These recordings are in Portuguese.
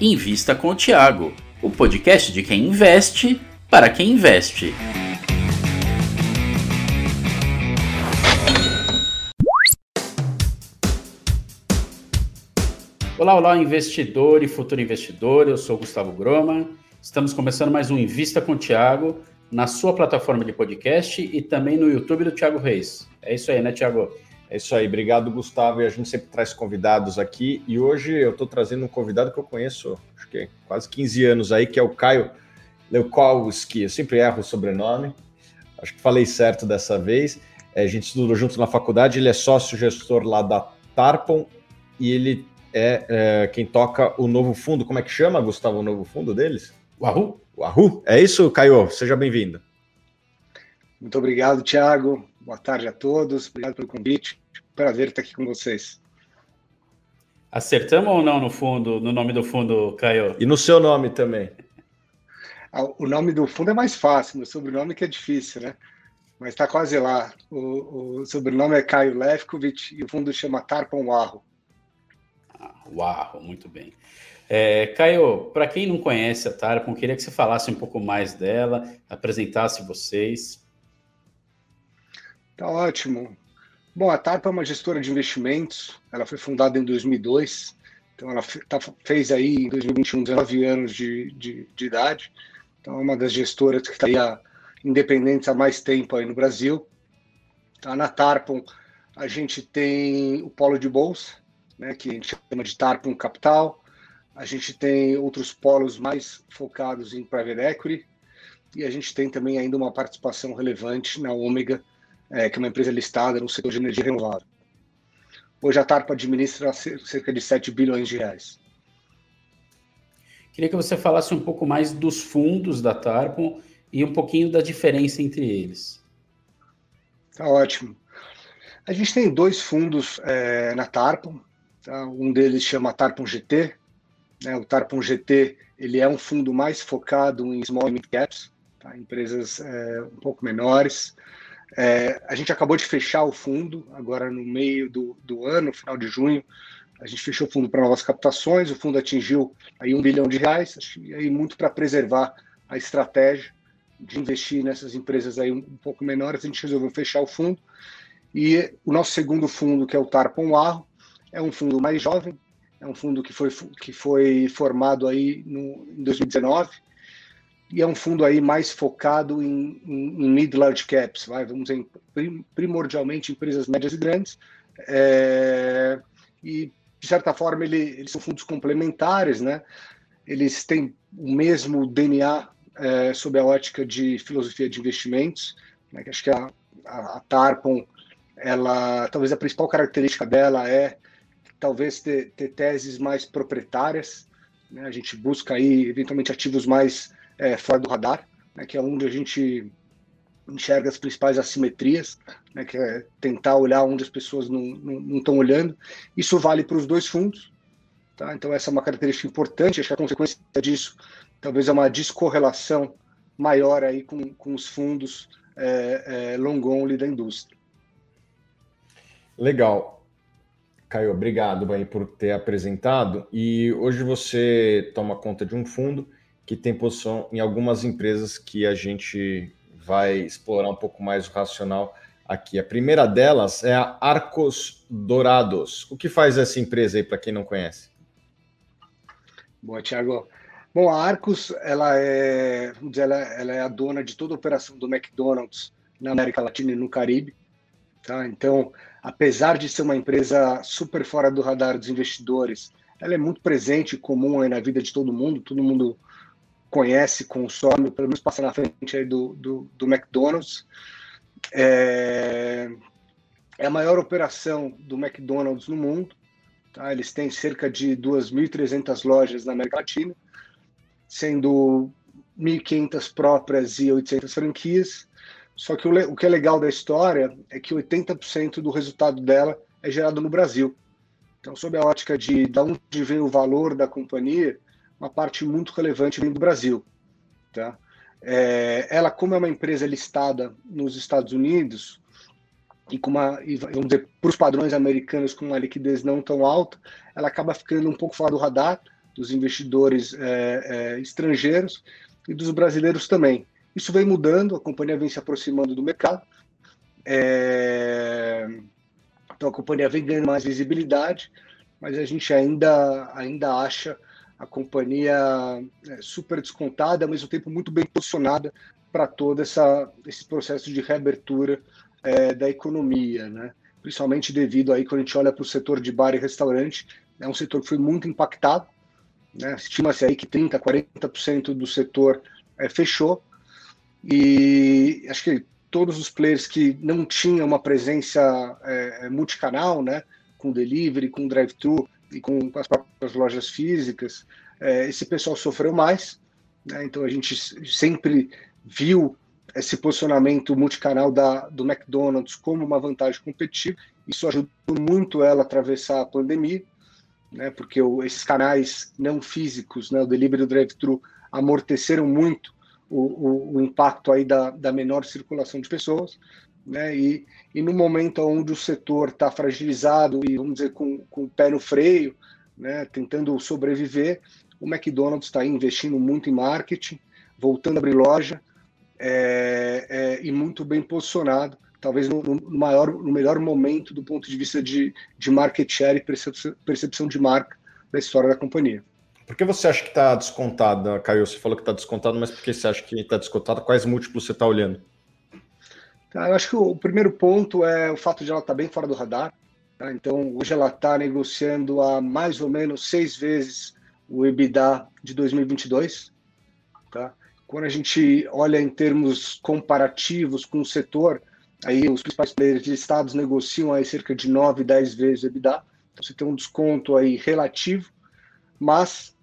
Invista com o Tiago, o podcast de quem investe para quem investe. Olá, olá, investidor e futuro investidor. Eu sou Gustavo Groma. Estamos começando mais um Invista com o Tiago na sua plataforma de podcast e também no YouTube do Tiago Reis. É isso aí, né, Tiago? É isso aí, obrigado Gustavo. E a gente sempre traz convidados aqui. E hoje eu estou trazendo um convidado que eu conheço, acho que é quase 15 anos aí, que é o Caio Leukowski. Eu sempre erro o sobrenome, acho que falei certo dessa vez. É, a gente estudou junto na faculdade, ele é sócio-gestor lá da Tarpon e ele é, é, quem toca o novo fundo. Como é que chama, Gustavo, o novo fundo deles? O Arru? O Arru? É isso, Caio? Seja bem-vindo. Muito obrigado, Thiago. Boa tarde a todos, obrigado pelo convite. Prazer estar aqui com vocês. Acertamos ou não no fundo, no nome do fundo, Caio? E no seu nome também. Ah, o nome do fundo é mais fácil, meu sobrenome que é difícil, né? Mas está quase lá. O, o, sobrenome é Caio Lefkovic e o fundo chama Tarpon Warro. Ah, Warro, muito bem. É, Caio, para quem não conhece a Tarpon, queria que você falasse um pouco mais dela, apresentasse vocês. Tá ótimo. Bom, a TARP é uma gestora de investimentos, ela foi fundada em 2002, então ela tá, fez aí em 2021 19 anos de, de, de idade, então é uma das gestoras que está independentes há mais tempo aí no Brasil. Tá, na Tarpon a gente tem o polo de bolsa, né, que a gente chama de Tarpon Capital, a gente tem outros polos mais focados em private equity, e a gente tem também ainda uma participação relevante na Ômega, é, que é uma empresa listada no setor de energia renovável. Hoje a TARPA administra cerca de 7 bilhões de reais. Queria que você falasse um pouco mais dos fundos da TARPA e um pouquinho da diferença entre eles. Tá ótimo. A gente tem dois fundos é, na Tarpon. Tá? Um deles chama Tarpon GT. Né? O Tarpon GT ele é um fundo mais focado em small mid caps, tá? empresas é, um pouco menores. É, a gente acabou de fechar o fundo, agora no meio do, do ano, final de junho, a gente fechou o fundo para novas captações, o fundo atingiu aí um bilhão de reais, aí muito para preservar a estratégia de investir nessas empresas aí um, um, pouco menores, a gente resolveu fechar o fundo. E o nosso segundo fundo, que é o Tarpon Arro, é um fundo mais jovem, é um fundo que foi, que foi formado aí no, em 2019, e é um fundo aí mais focado em, em, em mid large caps, vai, vamos dizer, primordialmente empresas médias e grandes, é, e de certa forma ele, eles são fundos complementares, né? Eles têm o mesmo DNA é, sob a ótica de filosofia de investimentos, né? acho que a, a, a Tarpon, ela, talvez a principal característica dela é talvez ter, ter teses mais proprietárias, né? A gente busca aí eventualmente ativos mais é, fora do radar, né, que é onde a gente enxerga as principais assimetrias, né, que é tentar olhar onde as pessoas não estão olhando. Isso vale para os dois fundos. Tá? Então, essa é uma característica importante. Acho que a consequência disso talvez é uma descorrelação maior aí com, com os fundos é, é, long only da indústria. Legal. Caio, obrigado aí por ter apresentado. E hoje você toma conta de um fundo que tem posição em algumas empresas que a gente vai explorar um pouco mais o racional aqui. A primeira delas é a Arcos Dourados. O que faz essa empresa aí, para quem não conhece? Boa, Thiago. Bom, a Arcos, ela é, vamos dizer, ela, ela, é a dona de toda a operação do McDonald's na América Latina e no Caribe. Tá? Então, apesar de ser uma empresa super fora do radar dos investidores, ela é muito presente e comum na vida de todo mundo. Todo mundo conhece, consome, pelo menos passa na frente do, do, do McDonald's. É, é, a maior operação do McDonald's no mundo. Tá? Eles têm cerca de 2.300 lojas na América Latina, sendo 1.500 próprias e 800 franquias. Só que o, o que é legal da história é que 80% do resultado dela é gerado no Brasil. Então, sob a ótica de, de onde vem o valor da companhia, uma parte muito relevante vem do Brasil. Tá? É, ela, como é uma empresa listada nos Estados Unidos, e com uma, vamos dizer, para os padrões americanos com uma liquidez não tão alta, ela acaba ficando um pouco fora do radar, dos investidores é, é, estrangeiros e dos brasileiros também. Isso vem mudando, a companhia vem se aproximando do mercado. É... Então a companhia vem ganhando mais visibilidade, mas a gente ainda, ainda acha a companhia é, super descontada, ao mesmo tempo muito bem posicionada para todo essa, esse processo de reabertura é, da economia, né? principalmente devido aí quando a gente olha para o setor de bar e restaurante, é um setor que foi muito impactado, né? estima-se aí que 30%, 40% do setor é, fechou, e acho que todos os players que não tinham uma presença é, multicanal, né? com delivery, com drive-thru e com, as próprias lojas físicas, é, esse pessoal sofreu mais, né? então a gente sempre viu esse posicionamento multicanal da, do McDonald's como uma vantagem competitiva. Isso ajudou muito ela a atravessar a pandemia, né, porque o, esses canais não físicos, né, o delivery e o drive-thru, amorteceram muito o, o, o, impacto aí da, da menor circulação de pessoas. Né, e, e no momento onde o setor está fragilizado e, vamos dizer, com, com o pé no freio, né, tentando sobreviver, o McDonald's está investindo muito em marketing, voltando a abrir loja, é, é, e muito bem posicionado, talvez no, no, maior, no melhor momento do ponto de vista de, de market share e percepção, de marca da história da companhia. Por que você acha que está descontada, Caio? Você falou que está descontado, mas por que você acha que está descontado? Quais múltiplos você está olhando? Eu acho que o, primeiro ponto é o fato de ela estar tá bem fora do radar. Tá? Então, hoje ela está negociando a mais ou menos seis vezes o EBITDA de 2022. Tá? Quando a gente olha em termos comparativos com o setor, aí os principais players listados negociam aí cerca de 9, 10 vezes o EBITDA. Então você tem um desconto aí relativo, mas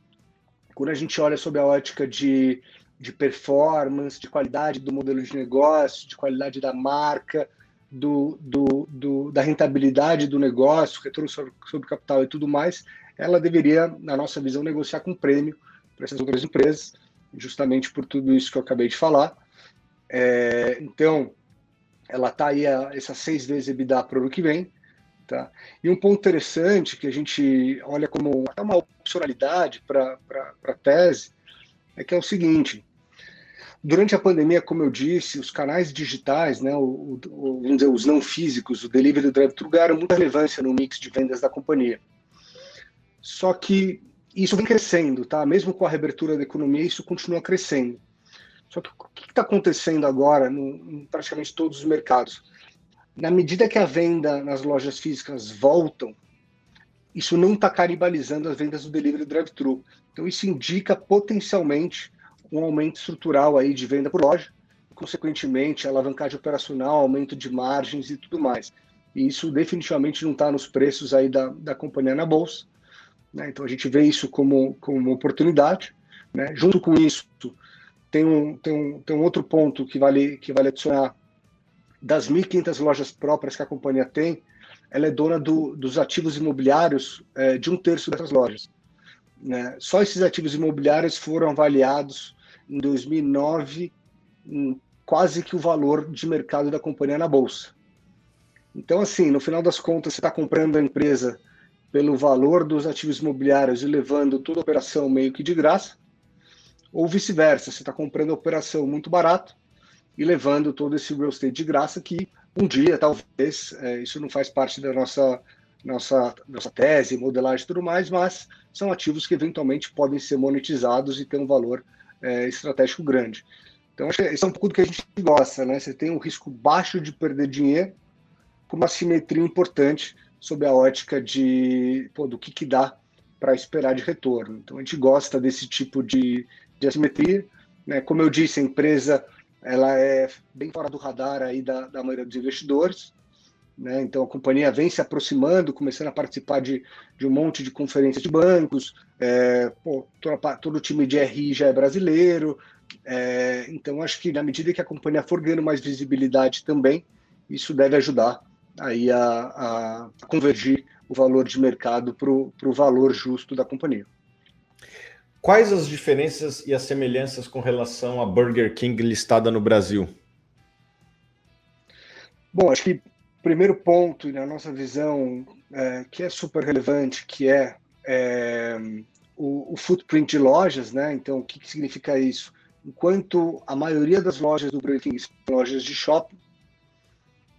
quando a gente olha sob a ótica de, de performance, de qualidade do modelo de negócio, de qualidade da marca, do, do, do, da rentabilidade do negócio, retorno sobre, sobre capital e tudo mais, ela deveria, na nossa visão, negociar com prêmio para essas outras empresas justamente por tudo isso que eu acabei de falar. É, então, ela está aí a, essas seis vezes EBITDA para o ano que vem. Tá? E um ponto interessante que a gente olha como até uma opcionalidade para a tese é que é o seguinte: durante a pandemia, como eu disse, os canais digitais, né, o, o, vamos dizer, os não físicos, o delivery e o drive-thru ganharam muita relevância no mix de vendas da companhia. Só que isso vem crescendo, tá? Mesmo com a reabertura da economia, isso continua crescendo. Só que o que está acontecendo agora no, em praticamente todos os mercados? Na medida que a venda nas lojas físicas voltam, isso não está canibalizando as vendas do delivery drive-thru. Então isso indica potencialmente um aumento estrutural aí de venda por loja, consequentemente alavancagem operacional, aumento de margens e tudo mais. E isso definitivamente não está nos preços aí da, da companhia na bolsa. Né? Então a gente vê isso como, como uma oportunidade. Né? Junto com isso, tem um, tem, um, tem um outro ponto que vale, que vale adicionar. Das 1.500 lojas próprias que a companhia tem, ela é dona do, dos ativos imobiliários é, de um terço dessas lojas. Né? Só esses ativos imobiliários foram avaliados em 2009 em quase que o valor de mercado da companhia na bolsa. Então, assim, no final das contas, você está comprando a empresa pelo valor dos ativos imobiliários e levando toda a operação meio que de graça, ou vice-versa, você está comprando a operação muito barato e levando todo esse real estate de graça que um dia, talvez, é, isso não faz parte da nossa, nossa, nossa tese, modelagem e tudo mais, mas são ativos que eventualmente podem ser monetizados e ter um valor é, estratégico grande. Então, acho que esse é um pouco do que a gente gosta, né? Você tem um risco baixo de perder dinheiro, com uma simetria importante sob a ótica de pô, do que, que dá para esperar de retorno. Então a gente gosta desse tipo de, de assimetria. Né? Como eu disse, a empresa ela é bem fora do radar aí da, da maioria dos investidores. Né? Então a companhia vem se aproximando, começando a participar de, de um monte de conferências de bancos. É, pô, toda, todo o time de RI já é brasileiro. É, então acho que na medida que a companhia for ganhando mais visibilidade também, isso deve ajudar aí a, a convergir o valor de mercado para o valor justo da companhia. Quais as diferenças e as semelhanças com relação à Burger King listada no Brasil? Bom, acho que primeiro ponto, na nossa visão, é, que é super relevante, que é, é o, o, footprint de lojas, né? Então, o que, que, significa isso? Enquanto a maioria das lojas do Burger King são lojas de shopping,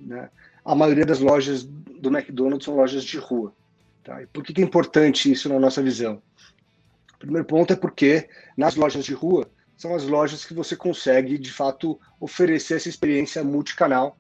né? A maioria das lojas do McDonald's são lojas de rua. Tá? E por que, que é importante isso na nossa visão? O primeiro ponto é porque nas lojas de rua são as lojas que você consegue, de fato, oferecer essa experiência multicanal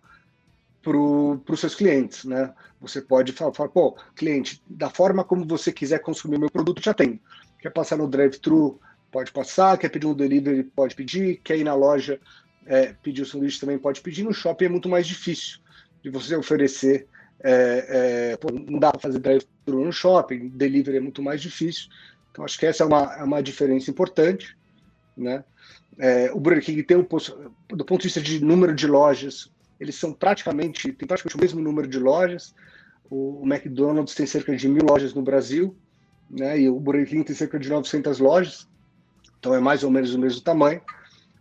para os seus clientes, né? Você pode falar, falar, pô, cliente, da forma como você quiser consumir meu produto, já tem. Quer passar no drive-thru, pode passar. Quer pedir um delivery, pode pedir. Quer ir na loja, é, pedir o sanduíche também pode pedir. No shopping é muito mais difícil de você oferecer. É, é, pô, não dá para fazer drive-thru no shopping, delivery é muito mais difícil. Então, acho que essa é uma, é uma diferença importante. Né? É, o Burger King tem um do ponto de vista de número de lojas, eles são praticamente tem praticamente o mesmo número de lojas. O, o McDonald's tem cerca de mil lojas no Brasil, né? E o Burger King tem cerca de 900 lojas, então é mais ou menos o mesmo tamanho.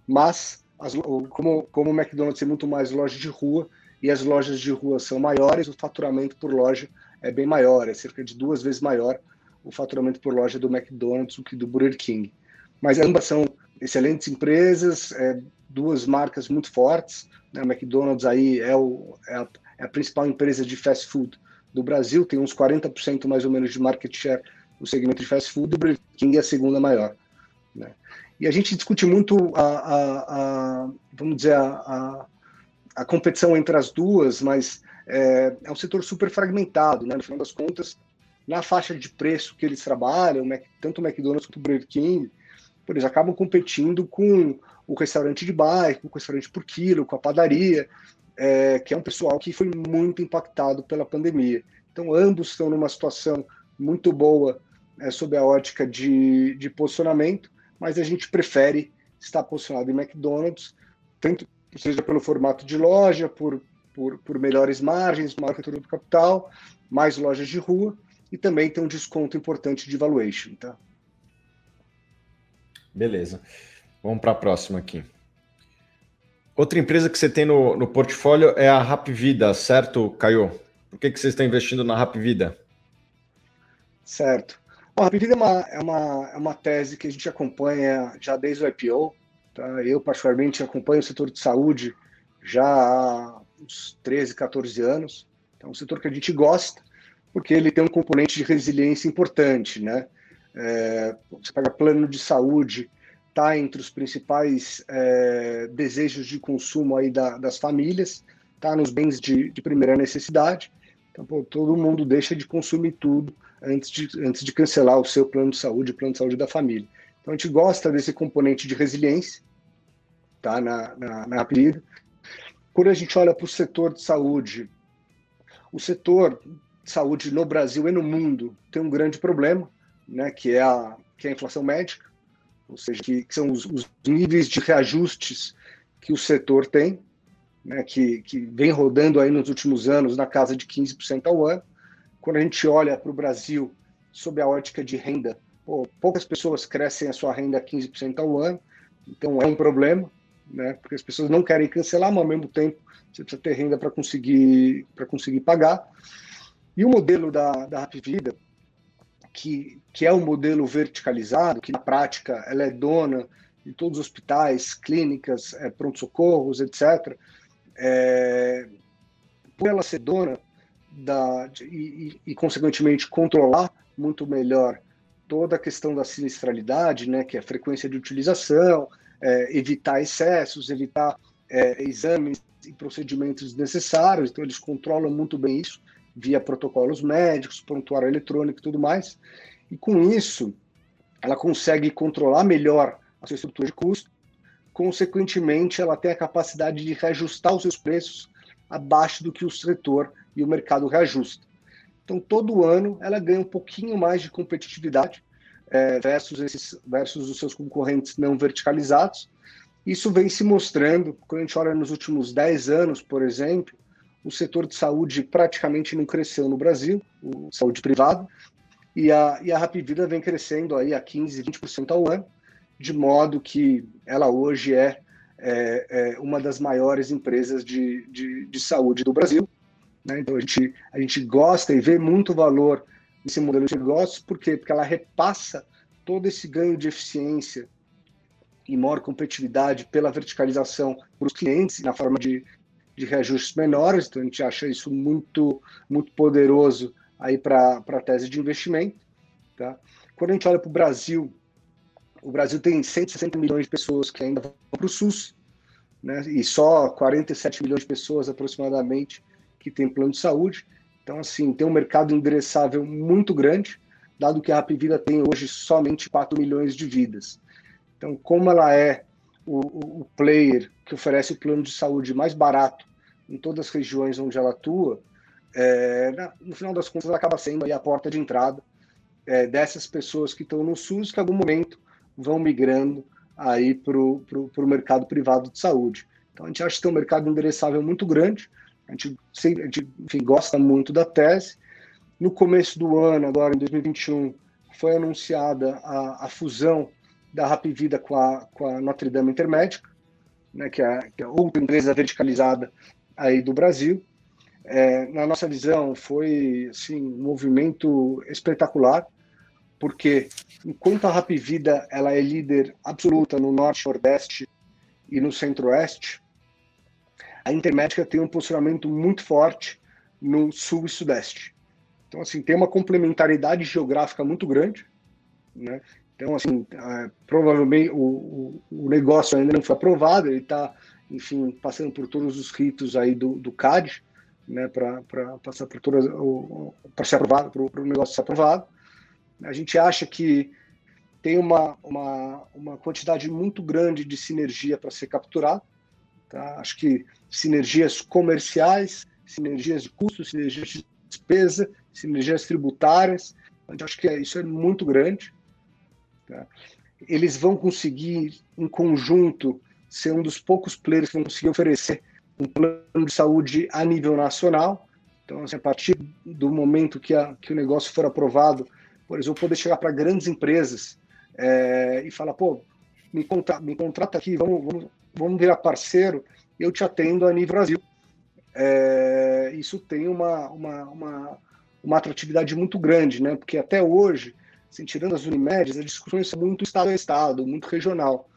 Mas as, como, como o McDonald's tem muito mais lojas de rua e as lojas de rua são maiores, o faturamento por loja é bem maior, é cerca de duas vezes maior o faturamento por loja do McDonald's do que do Burger King. Mas ambas são excelentes empresas, é, duas marcas muito fortes. Né? O McDonald's aí é, o, é, a, é, a, principal empresa de fast food do Brasil, tem uns 40% mais ou menos de market share no segmento de fast food, e o Burger King é a segunda maior. Né? E a gente discute muito a, a, a vamos dizer, a, a, competição entre as duas, mas é, é, um setor super fragmentado, né? No final das contas, na faixa de preço que eles trabalham, tanto o McDonald's quanto o Burger King, eles acabam competindo com o restaurante de bairro, com o restaurante por quilo, com a padaria, é, que é um pessoal que foi muito impactado pela pandemia. Então, ambos estão numa situação muito boa é, sob a ótica de, de posicionamento, mas a gente prefere estar posicionado em McDonald's, tanto seja pelo formato de loja, por, por, por melhores margens, maior retorno do capital, mais lojas de rua, e também tem um desconto importante de valuation. Tá? Beleza. Vamos para a próxima aqui. Outra empresa que você tem no, no portfólio é a Rap Vida, certo, Caio? Por que, que você está investindo na Rap Vida? Certo. A Rap Vida é uma, é, uma, é uma tese que a gente acompanha já desde o IPO. Tá? Eu, particularmente, acompanho o setor de saúde já há uns 13, 14 anos. Então, é um setor que a gente gosta, porque ele tem um componente de resiliência importante, né? É, você pega plano de saúde, está entre os principais é, desejos de consumo aí da, das famílias, está nos bens de, de, primeira necessidade. Então, pô, todo mundo deixa de consumir tudo antes de, antes de cancelar o seu plano de saúde, o plano de saúde da família. Então, a gente gosta desse componente de resiliência tá, na, na, na apelido. Quando a gente olha para o setor de saúde, o setor saúde no Brasil e no mundo tem um grande problema, né, que é a, que é a inflação médica, ou seja, que, que são os, os, níveis de reajustes que o setor tem, né, que, que vem rodando aí nos últimos anos na casa de 15% ao ano. Quando a gente olha para o Brasil sob a ótica de renda, pô, poucas pessoas crescem a sua renda a 15% ao ano, então é um problema, né, porque as pessoas não querem cancelar, mas ao mesmo tempo você precisa ter renda para conseguir, conseguir pagar. E o modelo da, da Rap Vida, que, que é um modelo verticalizado, que na prática ela é dona de todos os hospitais, clínicas, é, pronto-socorros, etc., é, por ela ser dona da, de, e, e, consequentemente, controlar muito melhor toda a questão da sinistralidade, né, que é a frequência de utilização, é, evitar excessos, evitar é, exames e procedimentos necessários, então eles controlam muito bem isso via protocolos médicos, prontuário eletrônico e tudo mais. E com isso, ela consegue controlar melhor a sua estrutura de custo. Consequentemente, ela tem a capacidade de reajustar os seus preços abaixo do que o setor e o mercado reajusta. Então, todo ano, ela ganha um pouquinho mais de competitividade é, versus, esses, versus os seus concorrentes não verticalizados. Isso vem se mostrando, quando a gente olha nos últimos 10 anos, por exemplo, o setor de saúde praticamente não cresceu no Brasil, o saúde privada, e a, e a Rapvida vem crescendo aí a 15%, 20% ao ano, de modo que ela hoje é, é, é uma das maiores empresas de, de, de saúde do Brasil. Né? Então a gente, a gente gosta e vê muito valor nesse modelo de negócios, por quê? Porque ela repassa todo esse ganho de eficiência e maior competitividade pela verticalização para os clientes na forma de, de reajustes menores, então a gente acha isso muito, muito poderoso aí para a tese de investimento. Tá? Quando a gente olha para o Brasil, o Brasil tem 160 milhões de pessoas que ainda vão para o SUS, né? e só 47 milhões de pessoas aproximadamente que têm plano de saúde. Então, assim, tem um mercado endereçável muito grande, dado que a Rapvida tem hoje somente 4 milhões de vidas. Então, como ela é o, o, player que oferece o plano de saúde mais barato em todas as regiões onde ela atua, é, no final das contas, acaba sendo a porta de entrada é, dessas pessoas que estão no SUS, que em algum momento vão migrando aí para o mercado privado de saúde. Então, a gente acha que tem um mercado endereçável muito grande, a gente, sempre, a gente enfim, gosta muito da tese. No começo do ano, agora em 2021, foi anunciada a, a fusão da Rapvida com a, com a Notre Dame Intermédica, né, que, é, que é outra empresa verticalizada aí do Brasil. É, na nossa visão, foi assim, um movimento espetacular, porque enquanto a Rapvida ela é líder absoluta no Norte, Nordeste e no Centro-Oeste, a Intermédica tem um posicionamento muito forte no Sul e Sudeste. Então, assim, tem uma complementaridade geográfica muito grande, né? Então, assim, é, provavelmente o, o, o, negócio ainda não foi aprovado, ele está, enfim, passando por todos os ritos aí do, do CAD, né, para passar por todas, para ser aprovado, para o negócio ser aprovado. A gente acha que tem uma, uma, uma quantidade muito grande de sinergia para ser capturado. Tá? Acho que sinergias comerciais, sinergias de custos, sinergias de despesa, sinergias tributárias. A gente acha que é, isso é muito grande. Tá? Eles vão conseguir, em conjunto, ser um dos poucos players que vão conseguir oferecer um plano de saúde a nível nacional. Então, assim, a partir do momento que, a, que o negócio for aprovado, por exemplo, poder chegar para grandes empresas é, e falar, pô, me, contra, me contrata aqui, vamos, vamos, vamos virar parceiro, eu te atendo a nível Brasil. É, isso tem uma, uma, uma, uma atratividade muito grande, né? Porque até hoje assim, tirando as Unimedes, as discussões são muito estado a estado, muito regional.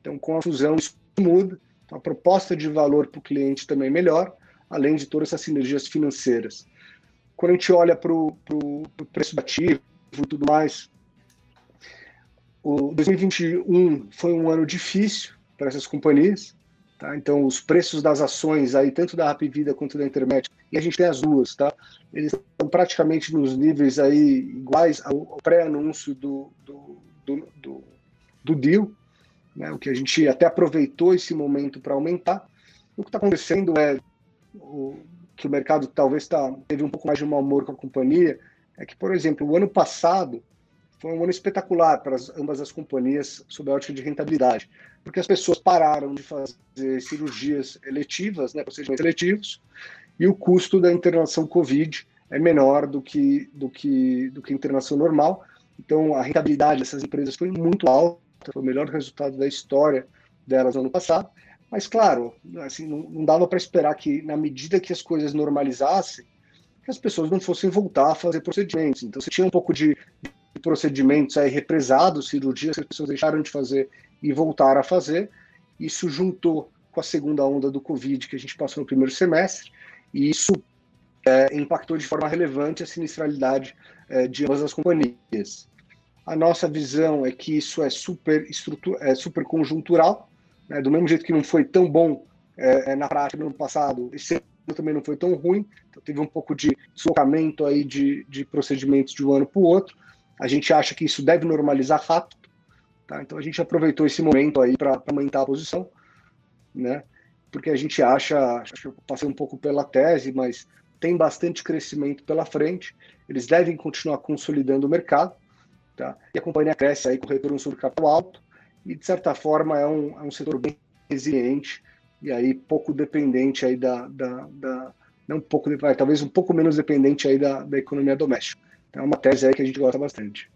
Então, com a fusão, isso muda. Então, a proposta de valor para o cliente também melhor, além de todas essas sinergias financeiras. Quando a gente olha para o preço do ativo e tudo mais, o 2021 foi um ano difícil para essas companhias. Tá? Então, os preços das ações, aí, tanto da Rapvida quanto da Internet, e a gente tem as duas, tá? Eles estão praticamente nos níveis aí iguais ao, pré-anúncio do, do, do, do, do deal, né? o que a gente até aproveitou esse momento para aumentar. O que está acontecendo é o, que o mercado talvez tá, teve um pouco mais de mau humor com a companhia, é que, por exemplo, o ano passado foi um ano espetacular para as, ambas as companhias sob a ótica de rentabilidade, porque as pessoas pararam de fazer cirurgias eletivas, né, procedimentos eletivos, e o custo da internação COVID é menor do que do que do que a internação normal. Então a rentabilidade dessas empresas foi muito alta, foi o melhor resultado da história delas no ano passado. Mas claro, assim, não, não dava para esperar que na medida que as coisas normalizassem, que as pessoas não fossem voltar a fazer procedimentos. Então você tinha um pouco de procedimentos aí represados, cirurgias que as pessoas deixaram de fazer e voltaram a fazer. Isso juntou com a segunda onda do Covid que a gente passou no primeiro semestre, e isso é, impactou de forma relevante a sinistralidade é, de ambas as companhias. A nossa visão é que isso é super, é super conjuntural, né? do mesmo jeito que não foi tão bom é, é, na prática no ano passado, esse ano também não foi tão ruim, então teve um pouco de deslocamento aí de, de procedimentos de um ano para o outro, a gente acha que isso deve normalizar rápido, tá? Então a gente aproveitou esse momento aí para aumentar a posição, né? Porque a gente acha, acho que eu passei um pouco pela tese, mas tem bastante crescimento pela frente. Eles devem continuar consolidando o mercado, tá? E a companhia cresce aí com retorno sobre capital alto e de certa forma é um, é um setor bem resiliente e aí pouco dependente aí da, da, da não um pouco, talvez um pouco menos dependente aí da, da economia doméstica. É uma tese aí que a gente gosta bastante.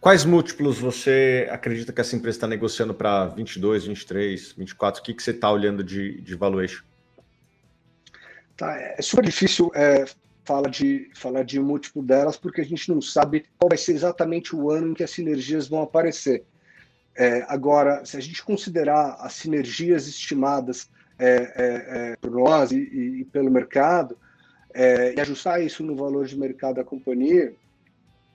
Quais múltiplos você acredita que essa empresa está negociando para 22, 23, 24? O que, que você está olhando de, de valuation? Tá, é super difícil é, fala de, fala de múltiplo delas, porque a gente não sabe qual vai ser exatamente o ano em que as sinergias vão aparecer. É, agora, se a gente considerar as sinergias estimadas é, é, é por nós e, e, pelo mercado, é, e ajustar isso no valor de mercado da companhia,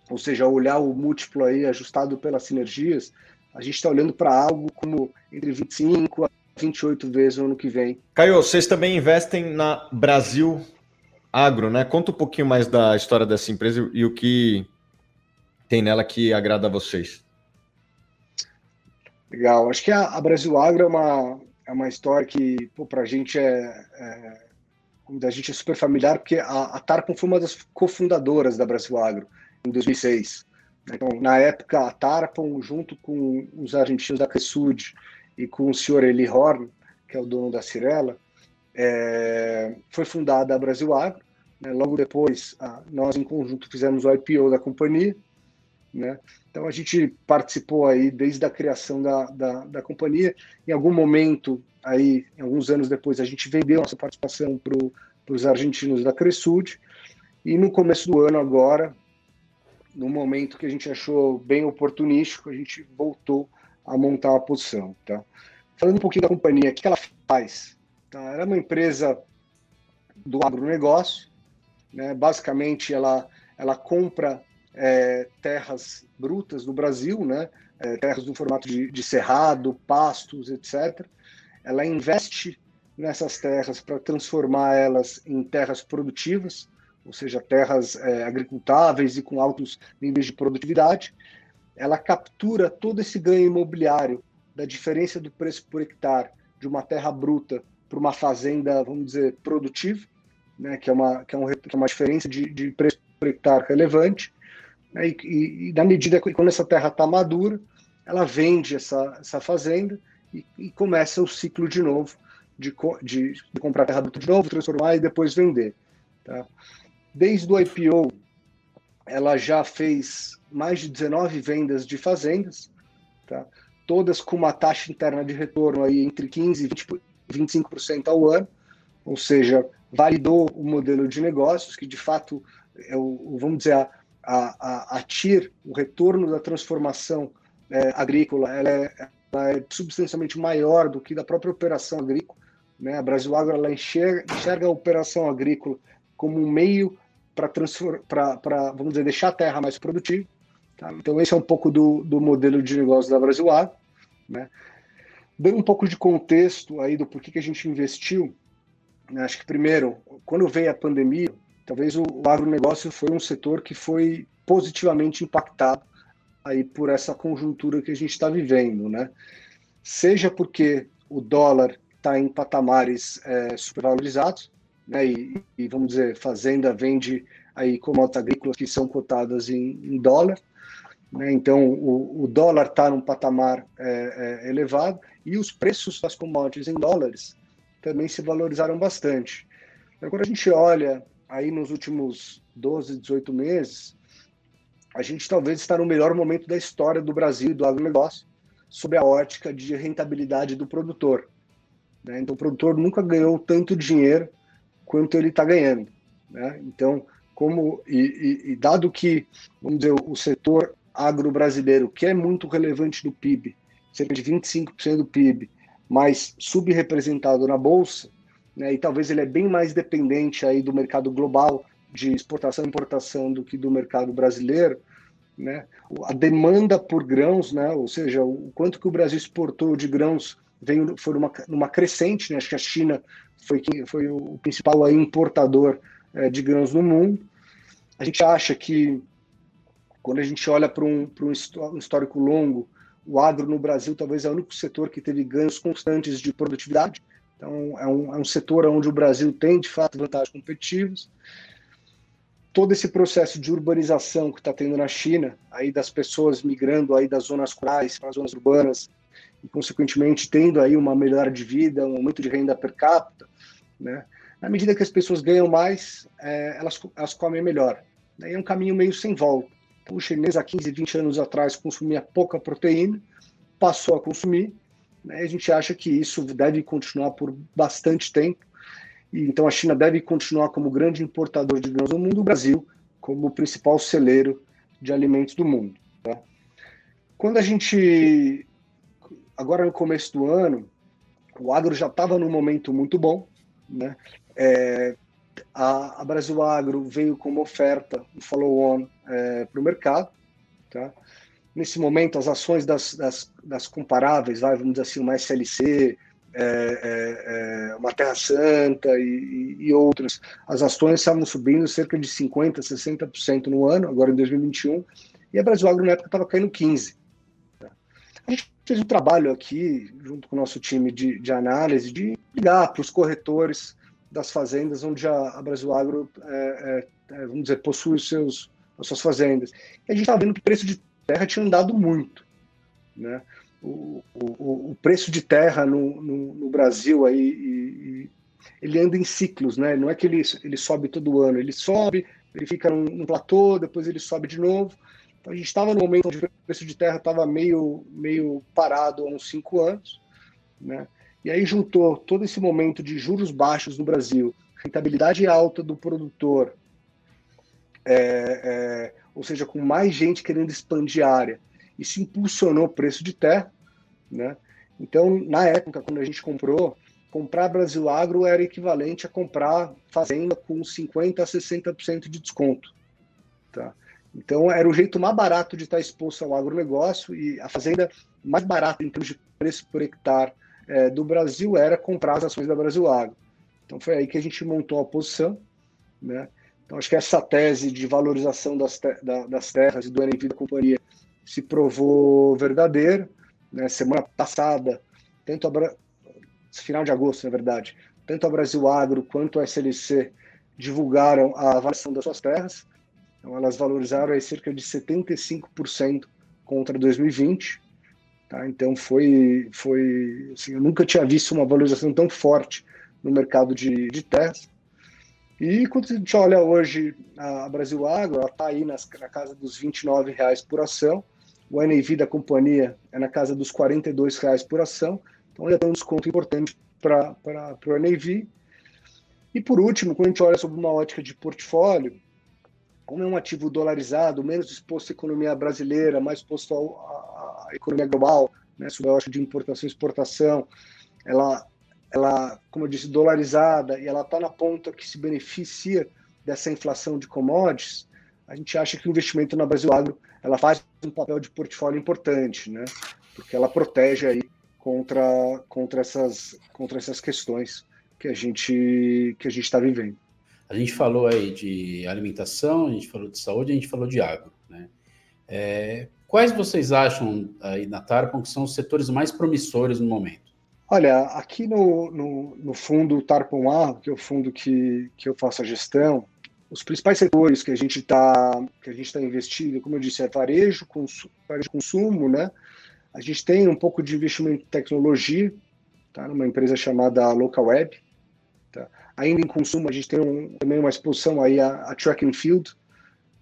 ou seja, olhar o múltiplo aí ajustado pelas sinergias, a gente está olhando para algo como entre 25 a 28 vezes no ano que vem. Caio, vocês também investem na Brasil Agro, né? Conta um pouquinho mais da história dessa empresa e o que tem nela que agrada a vocês. Legal. Acho que a, Brasil Agro é uma, é uma história que, para a gente é, é a gente é super familiar, porque a, a Tarpon foi uma das cofundadoras da Brasil Agro em 2006. Então, na época, a Tarpon, junto com os argentinos da Cresud e com o senhor Eli Horn, que é o dono da Cirela, é, foi fundada a Brasil Agro. Né? Logo depois, a, nós em conjunto fizemos o IPO da companhia. Né? Então, a gente participou aí desde a criação da, da, da companhia. Em algum momento, aí, alguns anos depois, a gente vendeu nossa participação para os argentinos da Cresud. E no começo do ano agora, no momento que a gente achou bem oportunístico, a gente voltou a montar a posição. Tá? Falando um pouquinho da companhia, o que ela faz? Tá? Ela é uma empresa do agronegócio, né? basicamente ela, ela compra é, terras brutas no Brasil, né? É, terras no formato de, de cerrado, pastos, etc. Ela investe nessas terras para transformar elas em terras produtivas, ou seja, terras é, agricultáveis e com altos níveis de produtividade, ela captura todo esse ganho imobiliário da diferença do preço por hectare de uma terra bruta para uma fazenda, vamos dizer, produtiva, né, que, é uma, que, é um, que é uma diferença de, de preço por hectare relevante, né, e, e, e, na medida que quando essa terra está madura, ela vende essa, essa fazenda e, e, começa o ciclo de novo de, de, de comprar terra bruta de novo, transformar e depois vender. Tá? Desde o IPO, ela já fez mais de 19 vendas de fazendas, tá? todas com uma taxa interna de retorno aí entre 15% e 25% ao ano, ou seja, validou o modelo de negócios, que de fato é o, vamos dizer, a, a, a TIR, o retorno da transformação é, agrícola, ela é, ela é, substancialmente maior do que da própria operação agrícola. Né? A Brasil Agro ela enxerga, enxerga a operação agrícola como um meio para, vamos dizer, deixar a terra mais produtiva. Tá? Então, esse é um pouco do, do modelo de negócio da Brasil Agro. Né? Dando um pouco de contexto aí do porquê que a gente investiu, né? acho que primeiro, quando veio a pandemia, talvez o, o agronegócio foi um setor que foi positivamente impactado aí por essa conjuntura que a gente está vivendo, né? Seja porque o dólar está em patamares é, supervalorizados, né, e, e, vamos dizer, fazenda vende aí commodities agrícolas que são cotadas em, em dólar, né, então o, o dólar está num patamar é, é, elevado e os preços das commodities em dólares também se valorizaram bastante. Agora a gente olha aí nos últimos 12, 18 meses, a gente talvez está no melhor momento da história do Brasil e do agronegócio, sob a ótica de rentabilidade do produtor. Né? Então, o produtor nunca ganhou tanto dinheiro quanto ele está ganhando. Né? Então, como e, e, e, dado que, vamos dizer, o setor agro brasileiro, que é muito relevante no PIB, cerca de 25% do PIB, mas subrepresentado na bolsa, né, e talvez ele é bem mais dependente aí do mercado global de exportação e importação do que do mercado brasileiro, né, a demanda por grãos, né, ou seja, o quanto que o Brasil exportou de grãos veio foi numa, numa crescente, né, acho que a China foi, foi o principal importador é, de grãos no mundo. A gente acha que, quando a gente olha para um, um histórico longo, o agro no Brasil talvez é o único setor que teve ganhos constantes de produtividade. Então, é um, é um setor onde o Brasil tem, de fato, vantagens competitivas. Todo esse processo de urbanização que está tendo na China, aí das pessoas migrando aí das zonas rurais para as zonas urbanas, e, consequentemente, tendo aí uma melhora de vida, um aumento de renda per capita, né? Na medida que as pessoas ganham mais, é, elas, elas comem melhor. Daí é um caminho meio sem volta. O chinês, há 15, 20 anos atrás, consumia pouca proteína, passou a consumir. Né? A gente acha que isso deve continuar por bastante tempo. e então a China deve continuar como grande importador de grãos no mundo, o Brasil como o principal celeiro de alimentos do mundo. Tá? Quando a gente, agora no começo do ano, o agro já estava num momento muito bom, né? É, a, a, Brasil Agro veio com uma oferta, um follow-on é, para o mercado. Tá? Nesse momento, as ações das, das, das comparáveis, vai, vamos dizer assim, uma SLC, é, é, é, uma Terra Santa e, e, outras, as ações estavam subindo cerca de 50%, 60% no ano, agora em 2021, e a Brasil Agro na época estava caindo 15%. A gente fez um trabalho aqui, junto com o nosso time de, de análise, de ligar para os corretores das fazendas onde a, a Brasil Agro, é, é, é, vamos dizer, possui os seus, as suas fazendas. E a gente estava vendo que o preço de terra tinha andado muito. Né? O, o, o preço de terra no, no, no Brasil aí, e, e, ele anda em ciclos, né? não é que ele, ele sobe todo ano, ele sobe, ele fica num, num platô, depois ele sobe de novo. A gente estava no momento onde o preço de terra estava meio, meio parado há uns cinco anos, né? E aí juntou todo esse momento de juros baixos no Brasil, rentabilidade alta do produtor, é, é, ou seja, com mais gente querendo expandir a área, isso impulsionou o preço de terra. Né? Então, na época, quando a gente comprou, comprar Brasil Agro era equivalente a comprar fazenda com 50% a 60% de desconto. Tá? Então, era o jeito mais barato de estar exposto ao agronegócio e a fazenda mais barata em termos de preço por hectare é, do Brasil era comprar as ações da Brasil Agro. Então foi aí que a gente montou a posição, né? Então acho que essa tese de valorização das, te da, das terras e do NV da companhia se provou verdadeira. Né? Semana passada, tanto a final de agosto, na verdade, tanto a Brasil Agro quanto a SLC divulgaram a avaliação das suas terras. Então, elas valorizaram aí cerca de 75% contra 2020. Tá? Então foi, foi assim, eu nunca tinha visto uma valorização tão forte no mercado de, de terras. E quando a gente olha hoje a Brasil Agro, ela está aí nas, na casa dos R$ reais por ação. O NAV da companhia é na casa dos R$ reais por ação. Então já tem um desconto importante para o NAV. E por último, quando a gente olha sobre uma ótica de portfólio, como é um ativo dolarizado, menos exposto à economia brasileira, mais exposto à, economia global, né, sobre a de importação e exportação, ela, ela, como eu disse, dolarizada e ela está na ponta que se beneficia dessa inflação de commodities, a gente acha que o investimento na Brasil Agro ela faz um papel de portfólio importante, né? Porque ela protege aí contra, contra, essas, contra essas questões que a gente que a gente está vivendo. A gente falou aí de alimentação, a gente falou de saúde, a gente falou de água. Né? É, quais vocês acham aí na Tarpon que são os setores mais promissores no momento? Olha, aqui no, no, no fundo Tarpon A, que é o fundo que, que eu faço a gestão, os principais setores que a gente está que a gente está investindo, como eu disse, é varejo, consumo, varejo, consumo, né? A gente tem um pouco de investimento em tecnologia, tá? Numa empresa chamada Local Web, tá? Ainda em consumo, a gente tem um, também uma exposição aí a, a track and field,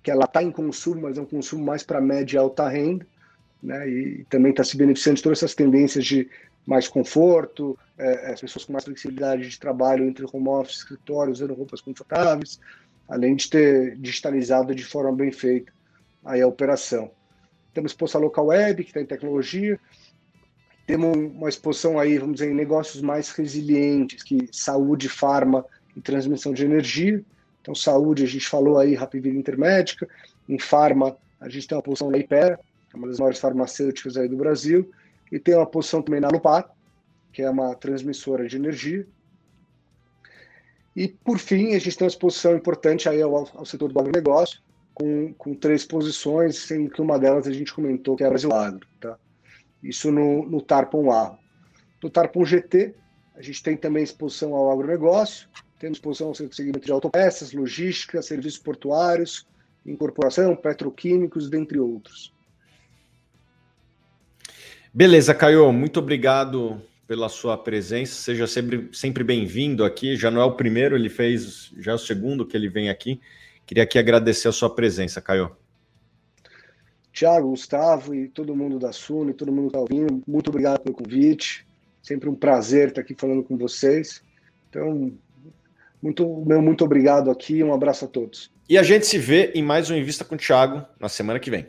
que ela está em consumo, mas é um consumo mais para média e alta renda, né? E também está se beneficiando de todas essas tendências de mais conforto, é, as pessoas com mais flexibilidade de trabalho entre home office, escritório, usando roupas confortáveis, além de ter digitalizado de forma bem feita aí a operação. Temos exposição local web, que tem tecnologia, temos uma exposição aí, vamos dizer, em negócios mais resilientes, que saúde, farma e transmissão de energia. Então, saúde, a gente falou aí, Rapvida Intermédica. Em farma, a gente tem uma posição na Ipera, que é uma das maiores farmacêuticas aí do Brasil. E tem uma posição também na Lupar, que é uma transmissora de energia. E, por fim, a gente tem uma exposição importante aí ao, ao setor do agronegócio, com, com três posições, sendo que uma delas a gente comentou que é a Brasil Agro. Tá? Isso no, no Tarpon A. No Tarpon GT, a gente tem também exposição ao agronegócio, temos exposição ao segmento de autopeças, logística, serviços portuários, incorporação, petroquímicos, dentre outros. Beleza, Caio, muito obrigado pela sua presença. Seja sempre, sempre bem-vindo aqui. Já não é o primeiro, ele fez, já é o segundo que ele vem aqui. Queria aqui agradecer a sua presença, Caio. Tiago, Gustavo e todo mundo da Suno e todo mundo que está ouvindo, muito obrigado pelo convite. Sempre um prazer estar aqui falando com vocês. Então, Muito, meu muito obrigado aqui, um abraço a todos. E a gente se vê em mais um Invista com o Thiago na semana que vem.